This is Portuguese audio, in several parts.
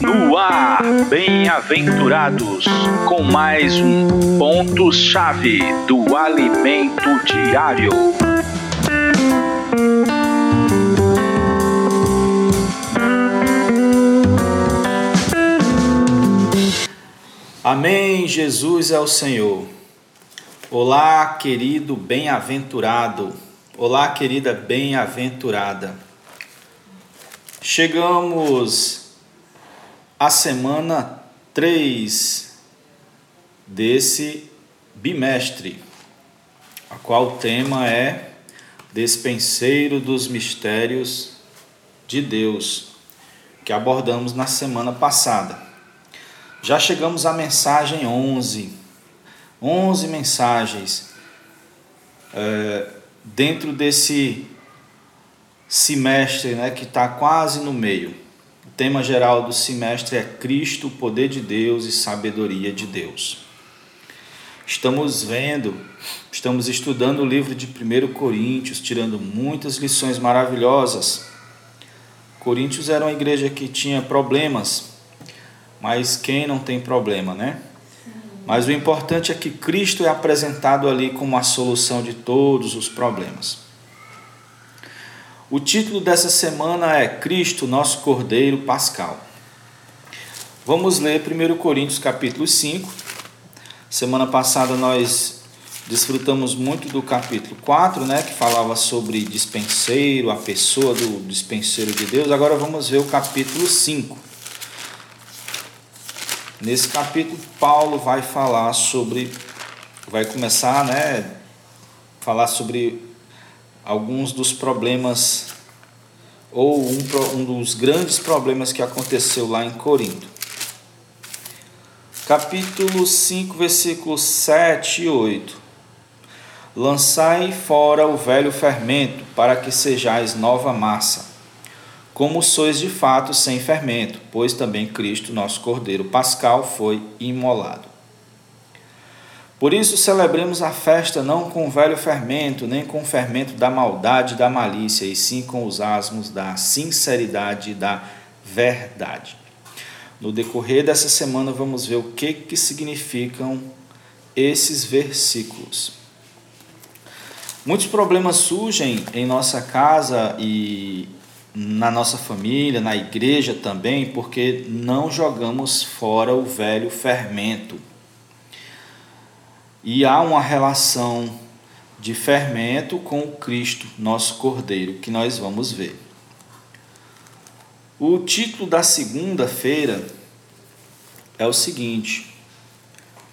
No ar, bem-aventurados, com mais um ponto-chave do alimento diário. Amém, Jesus é o Senhor. Olá, querido bem-aventurado. Olá, querida bem-aventurada. Chegamos à semana 3 desse bimestre, a qual o tema é Despenseiro dos Mistérios de Deus, que abordamos na semana passada. Já chegamos à mensagem 11, 11 mensagens é, dentro desse semestre né, que está quase no meio. O tema geral do semestre é Cristo, poder de Deus e sabedoria de Deus. Estamos vendo, estamos estudando o livro de 1 Coríntios, tirando muitas lições maravilhosas. Coríntios era uma igreja que tinha problemas, mas quem não tem problema, né? Mas o importante é que Cristo é apresentado ali como a solução de todos os problemas. O título dessa semana é Cristo, nosso Cordeiro Pascal. Vamos ler 1 Coríntios capítulo 5. Semana passada nós desfrutamos muito do capítulo 4, né, que falava sobre dispenseiro, a pessoa do dispenseiro de Deus. Agora vamos ver o capítulo 5. Nesse capítulo Paulo vai falar sobre vai começar, né, falar sobre alguns dos problemas ou um, um dos grandes problemas que aconteceu lá em Corinto. Capítulo 5, versículos 7 e 8. Lançai fora o velho fermento, para que sejais nova massa, como sois de fato sem fermento, pois também Cristo, nosso Cordeiro Pascal, foi imolado. Por isso celebremos a festa não com o velho fermento, nem com o fermento da maldade e da malícia, e sim com os asmos da sinceridade e da verdade. No decorrer dessa semana vamos ver o que, que significam esses versículos. Muitos problemas surgem em nossa casa e na nossa família, na igreja também, porque não jogamos fora o velho fermento e há uma relação de fermento com o Cristo, nosso Cordeiro, que nós vamos ver. O título da segunda-feira é o seguinte: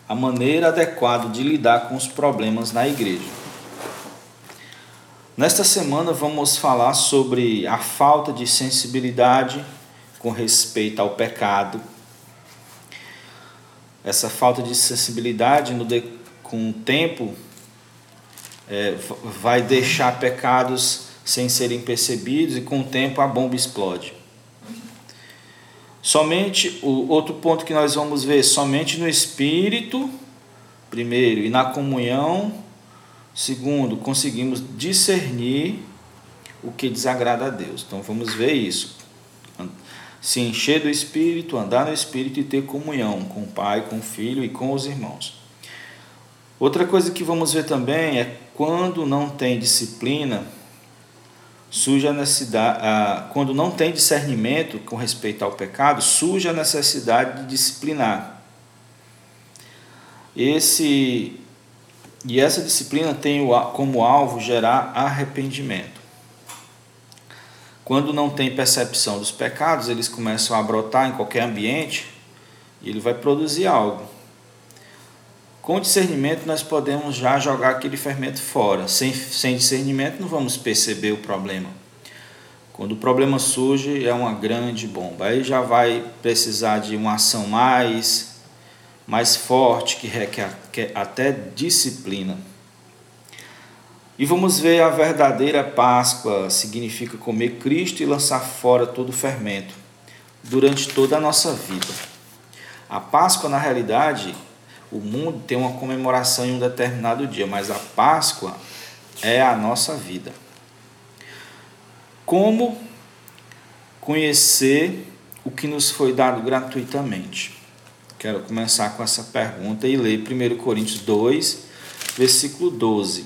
A maneira adequada de lidar com os problemas na igreja. Nesta semana vamos falar sobre a falta de sensibilidade com respeito ao pecado. Essa falta de sensibilidade no, de, com o tempo, é, vai deixar pecados sem serem percebidos e com o tempo a bomba explode. Somente o outro ponto que nós vamos ver, somente no espírito, primeiro, e na comunhão, segundo, conseguimos discernir o que desagrada a Deus. Então vamos ver isso. Se encher do espírito, andar no espírito e ter comunhão com o Pai, com o Filho e com os irmãos. Outra coisa que vamos ver também é quando não tem disciplina, surge a necessidade, quando não tem discernimento com respeito ao pecado, surge a necessidade de disciplinar. Esse e essa disciplina tem como alvo gerar arrependimento. Quando não tem percepção dos pecados, eles começam a brotar em qualquer ambiente e ele vai produzir algo. Com discernimento, nós podemos já jogar aquele fermento fora. Sem, sem discernimento, não vamos perceber o problema. Quando o problema surge, é uma grande bomba. Aí já vai precisar de uma ação mais, mais forte, que requer até disciplina. E vamos ver a verdadeira Páscoa significa comer Cristo e lançar fora todo o fermento durante toda a nossa vida. A Páscoa, na realidade, o mundo tem uma comemoração em um determinado dia, mas a Páscoa é a nossa vida. Como conhecer o que nos foi dado gratuitamente? Quero começar com essa pergunta e ler 1 Coríntios 2, versículo 12.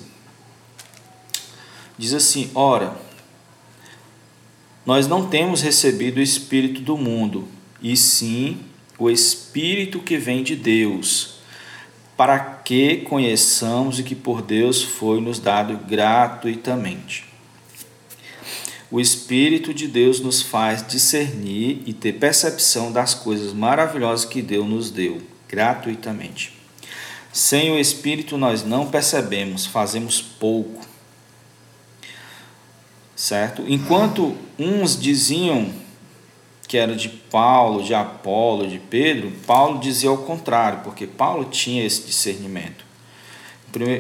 Diz assim: Ora, nós não temos recebido o Espírito do mundo, e sim o Espírito que vem de Deus, para que conheçamos o que por Deus foi nos dado gratuitamente. O Espírito de Deus nos faz discernir e ter percepção das coisas maravilhosas que Deus nos deu gratuitamente. Sem o Espírito nós não percebemos, fazemos pouco. Certo? Enquanto uns diziam que era de Paulo, de Apolo, de Pedro, Paulo dizia ao contrário, porque Paulo tinha esse discernimento.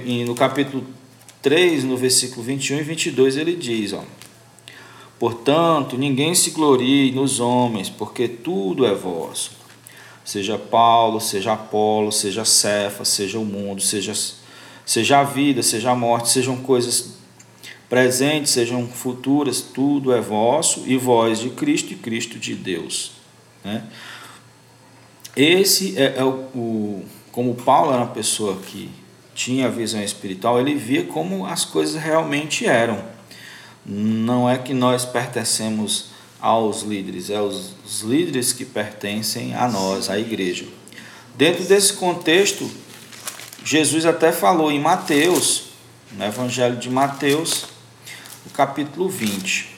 E no capítulo 3, no versículo 21 e 22, ele diz: ó, Portanto, ninguém se glorie nos homens, porque tudo é vosso. Seja Paulo, seja Apolo, seja Cefa, seja o mundo, seja, seja a vida, seja a morte, sejam coisas presentes, sejam futuras, tudo é vosso, e vós de Cristo e Cristo de Deus. Né? Esse é, é o, o, como Paulo era uma pessoa que tinha visão espiritual, ele via como as coisas realmente eram. Não é que nós pertencemos aos líderes, é os, os líderes que pertencem a nós, à igreja. Dentro desse contexto, Jesus até falou em Mateus, no Evangelho de Mateus, no capítulo 20.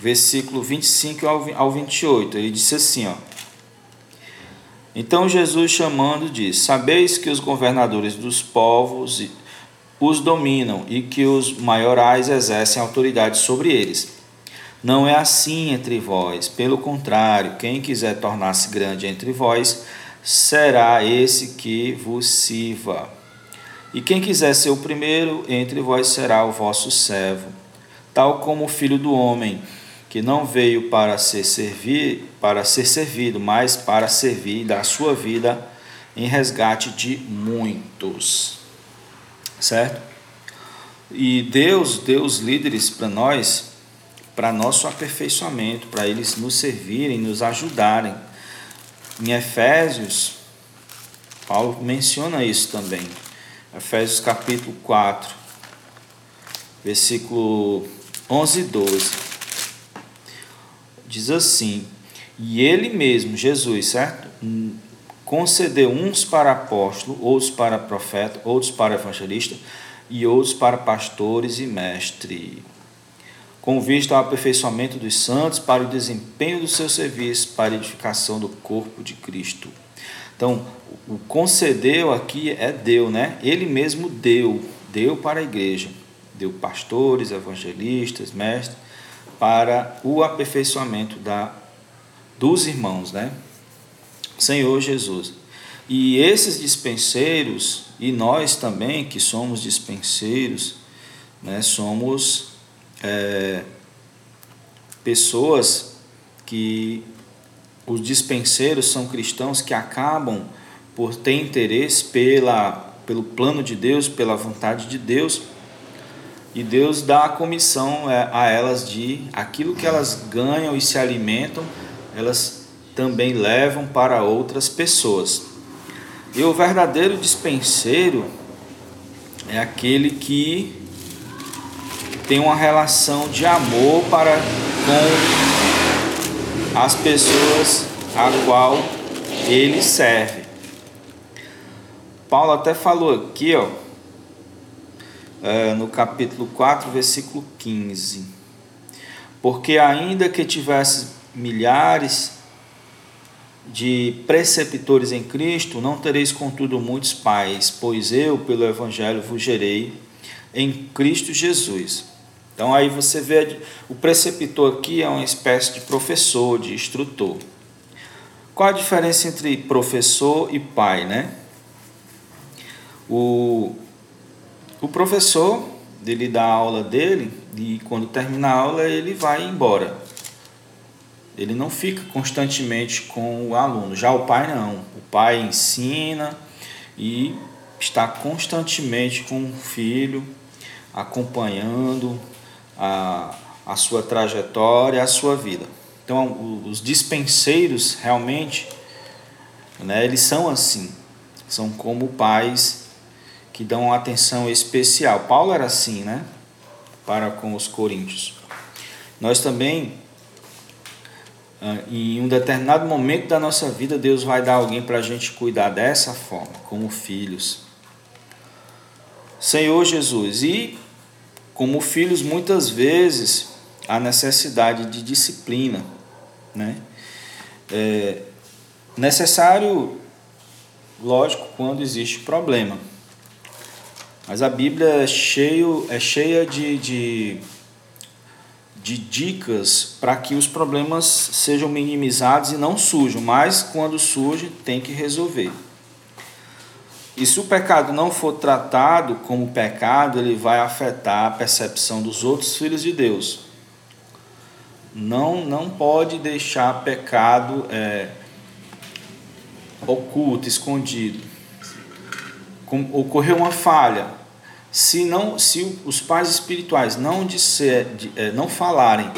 Versículo 25 ao 28, ele disse assim: ó, então Jesus, chamando, diz: Sabeis que os governadores dos povos os dominam e que os maiorais exercem autoridade sobre eles. Não é assim entre vós, pelo contrário, quem quiser tornar-se grande entre vós, será esse que vos sirva. E quem quiser ser o primeiro entre vós será o vosso servo, tal como o filho do homem que não veio para ser servir, para ser servido, mas para servir dar sua vida em resgate de muitos. Certo? E Deus deu os líderes para nós, para nosso aperfeiçoamento, para eles nos servirem, nos ajudarem. Em Efésios, Paulo menciona isso também. Efésios capítulo 4, versículo 11 e 12 diz assim: E ele mesmo, Jesus, certo? Concedeu uns para apóstolo, outros para profeta, outros para evangelista e outros para pastores e mestre, com vista ao aperfeiçoamento dos santos, para o desempenho do seu serviço, para a edificação do corpo de Cristo. Então, o concedeu aqui é deu, né? Ele mesmo deu, deu para a igreja, deu pastores, evangelistas, mestres para o aperfeiçoamento da, dos irmãos, né? Senhor Jesus. E esses dispenseiros, e nós também que somos dispenseiros, né, somos é, pessoas que os dispenseiros são cristãos que acabam por ter interesse pela, pelo plano de Deus, pela vontade de Deus, e Deus dá a comissão é, a elas de aquilo que elas ganham e se alimentam, elas também levam para outras pessoas. E o verdadeiro dispenseiro é aquele que tem uma relação de amor para com as pessoas a qual ele serve. Paulo até falou aqui, ó, é, no capítulo 4, versículo 15. Porque ainda que tivesse milhares de preceptores em Cristo, não tereis contudo muitos pais, pois eu, pelo Evangelho, vos gerei em Cristo Jesus. Então aí você vê, o preceptor aqui é uma espécie de professor, de instrutor. Qual a diferença entre professor e pai, né? O o professor, ele dá a aula dele e quando termina a aula ele vai embora. Ele não fica constantemente com o aluno. Já o pai não. O pai ensina e está constantemente com o filho, acompanhando a, a sua trajetória, a sua vida. Então, os dispenseiros realmente, né, eles são assim, são como pais que dão atenção especial. Paulo era assim, né, para com os coríntios. Nós também, ah, em um determinado momento da nossa vida, Deus vai dar alguém para a gente cuidar dessa forma, como filhos. Senhor Jesus, e como filhos, muitas vezes a necessidade de disciplina, né? É necessário, lógico, quando existe problema. Mas a Bíblia é, cheio, é cheia de, de, de dicas para que os problemas sejam minimizados e não surjam, mas quando surge, tem que resolver. E se o pecado não for tratado como pecado, ele vai afetar a percepção dos outros filhos de Deus. Não, não pode deixar pecado é, oculto, escondido. Com, ocorreu uma falha. Se, não, se os pais espirituais não, disser, é, não falarem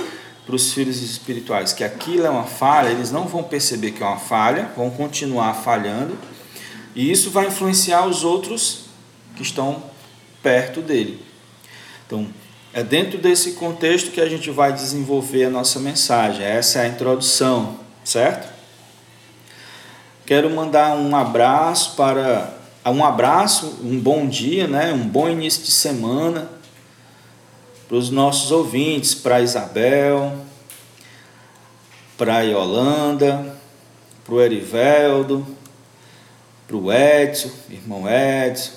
para os filhos espirituais que aquilo é uma falha, eles não vão perceber que é uma falha, vão continuar falhando e isso vai influenciar os outros que estão perto dele. Então, é dentro desse contexto que a gente vai desenvolver a nossa mensagem. Essa é a introdução, certo? Quero mandar um abraço para um abraço, um bom dia, né? Um bom início de semana para os nossos ouvintes, para Isabel, para Yolanda, para o Eriveldo, para o Edson, irmão Edson,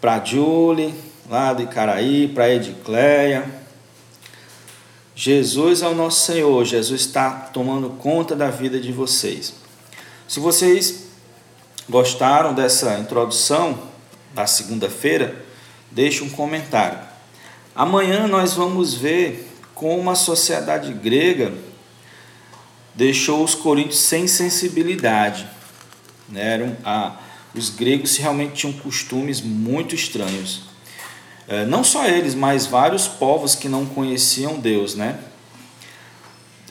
para a Julie, lá de Icaraí, para a Edicleia. Jesus é o nosso Senhor, Jesus está tomando conta da vida de vocês. Se vocês gostaram dessa introdução da segunda-feira, deixe um comentário. Amanhã nós vamos ver como a sociedade grega deixou os coríntios sem sensibilidade. Né? Eram, a, os gregos realmente tinham costumes muito estranhos. É, não só eles, mas vários povos que não conheciam Deus. Né?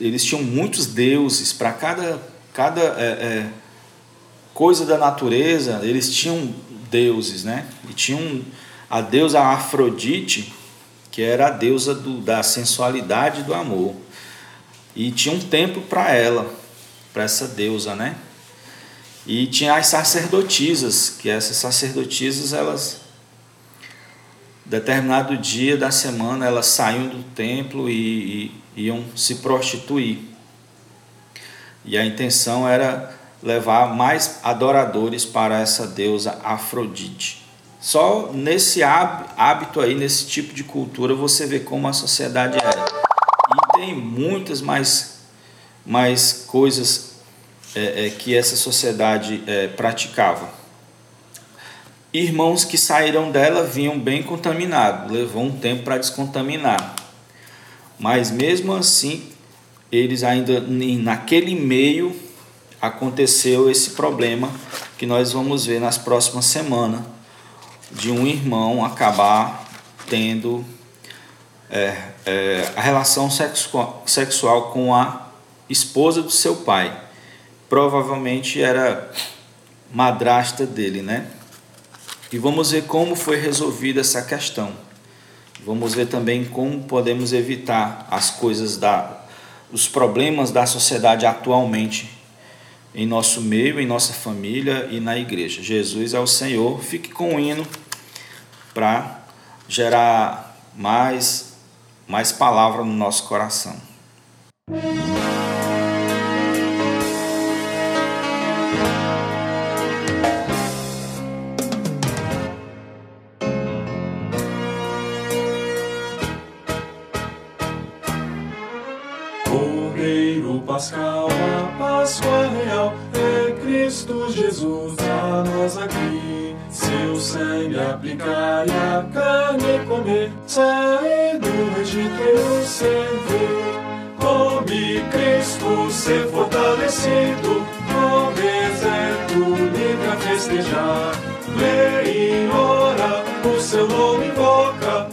Eles tinham muitos deuses para cada, cada é, é, coisa da natureza, eles tinham deuses. Né? E tinham a deusa Afrodite, que era a deusa do, da sensualidade e do amor. E tinha um templo para ela, para essa deusa, né? E tinha as sacerdotisas, que essas sacerdotisas, elas, determinado dia da semana, elas saíam do templo e, e iam se prostituir. E a intenção era levar mais adoradores para essa deusa Afrodite. Só nesse hábito aí, nesse tipo de cultura, você vê como a sociedade era. E tem muitas mais, mais coisas é, é, que essa sociedade é, praticava. Irmãos que saíram dela vinham bem contaminados, levou um tempo para descontaminar. Mas mesmo assim, eles ainda naquele meio aconteceu esse problema que nós vamos ver nas próximas semanas de um irmão acabar tendo é, é, a relação sexual, sexual com a esposa do seu pai provavelmente era madrasta dele, né? E vamos ver como foi resolvida essa questão. Vamos ver também como podemos evitar as coisas da os problemas da sociedade atualmente em nosso meio, em nossa família e na igreja. Jesus é o Senhor. Fique com o hino para gerar mais mais palavra no nosso coração. Carne comer, sair do Egito eu servir. Come Cristo ser fortalecido, no deserto livre a festejar. Lê e ora, o seu nome invoca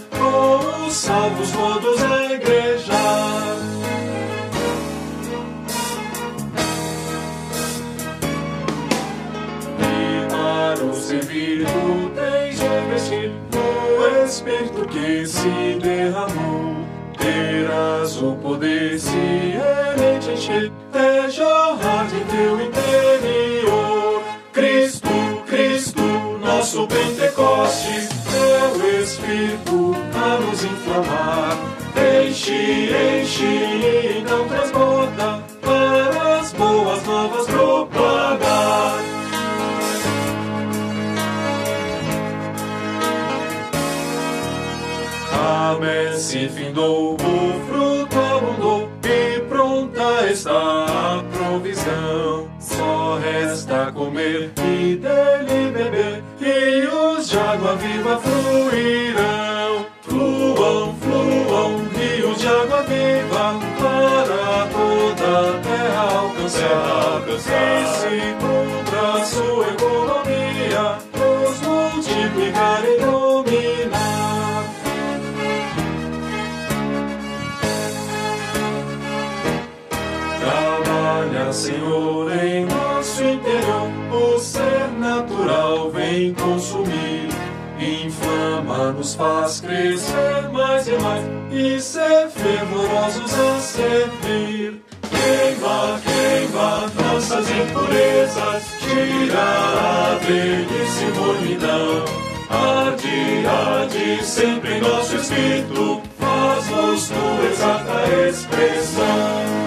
salvos todos o Espírito que se derramou. Terás o poder se ele te encher, é jorrar de teu interior. Cristo, Cristo, nosso Pentecostes, o Espírito a nos inflamar. Enche, enche e não transborda, messe findou, o fruto abundou e pronta está a provisão. Só resta comer e dele beber, rios de água viva fluirão. Faz crescer mais e mais. E ser fervorosos a servir. Queima, queima nossas impurezas. Tira a velhice mornidão. Arde, arde sempre em nosso espírito. Faz-nos tua exata expressão.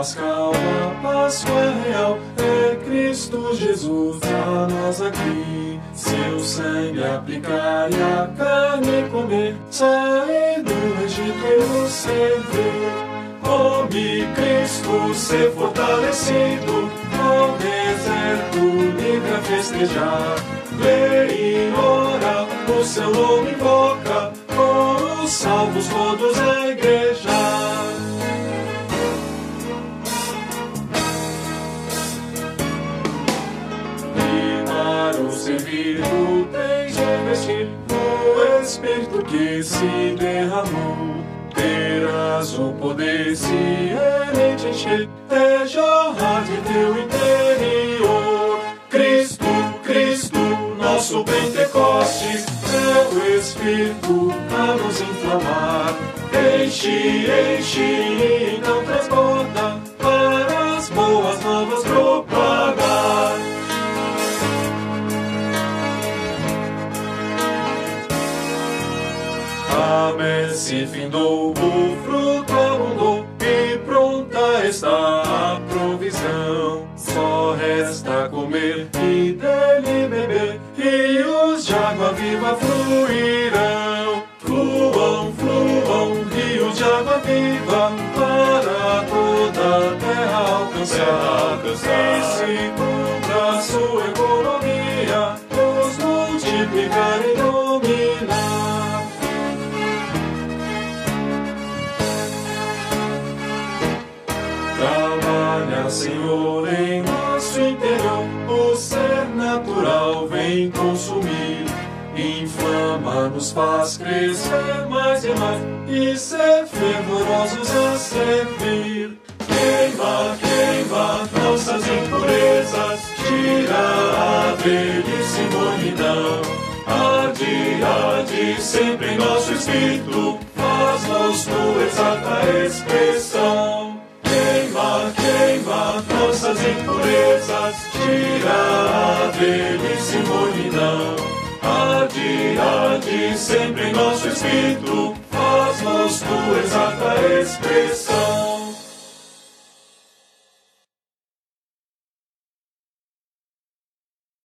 Pascal, a Páscoa real é Cristo Jesus a nós aqui. Seu sangue aplicar e a carne comer, sair do Egito e nos servir. Come Cristo ser fortalecido, no deserto livre a festejar. Lê e ora, o seu nome invoca, com os salvos todos a igreja. Espírito que se derramou. Terás o poder se ele te encher, é jorrar de teu interior. Cristo, Cristo, nosso Pentecostes, é o Espírito a nos inflamar. Enche, enche e não transborda, messe findou, o fruto abundou e pronta está a provisão. Só resta comer e dele beber, rios de água viva fluirão. Fluam, fluam, rios de água viva para toda a terra alcançar. Se nos faz crescer mais e mais. E ser fervorosos a servir. Queima, queima nossas impurezas. Tira a velhice mornidão. Arde, arde sempre em nosso espírito. Faz-nos tua exata expressão. Queima, queima nossas impurezas, tira a velhice sempre em nosso espírito, faz-nos tua exata expressão.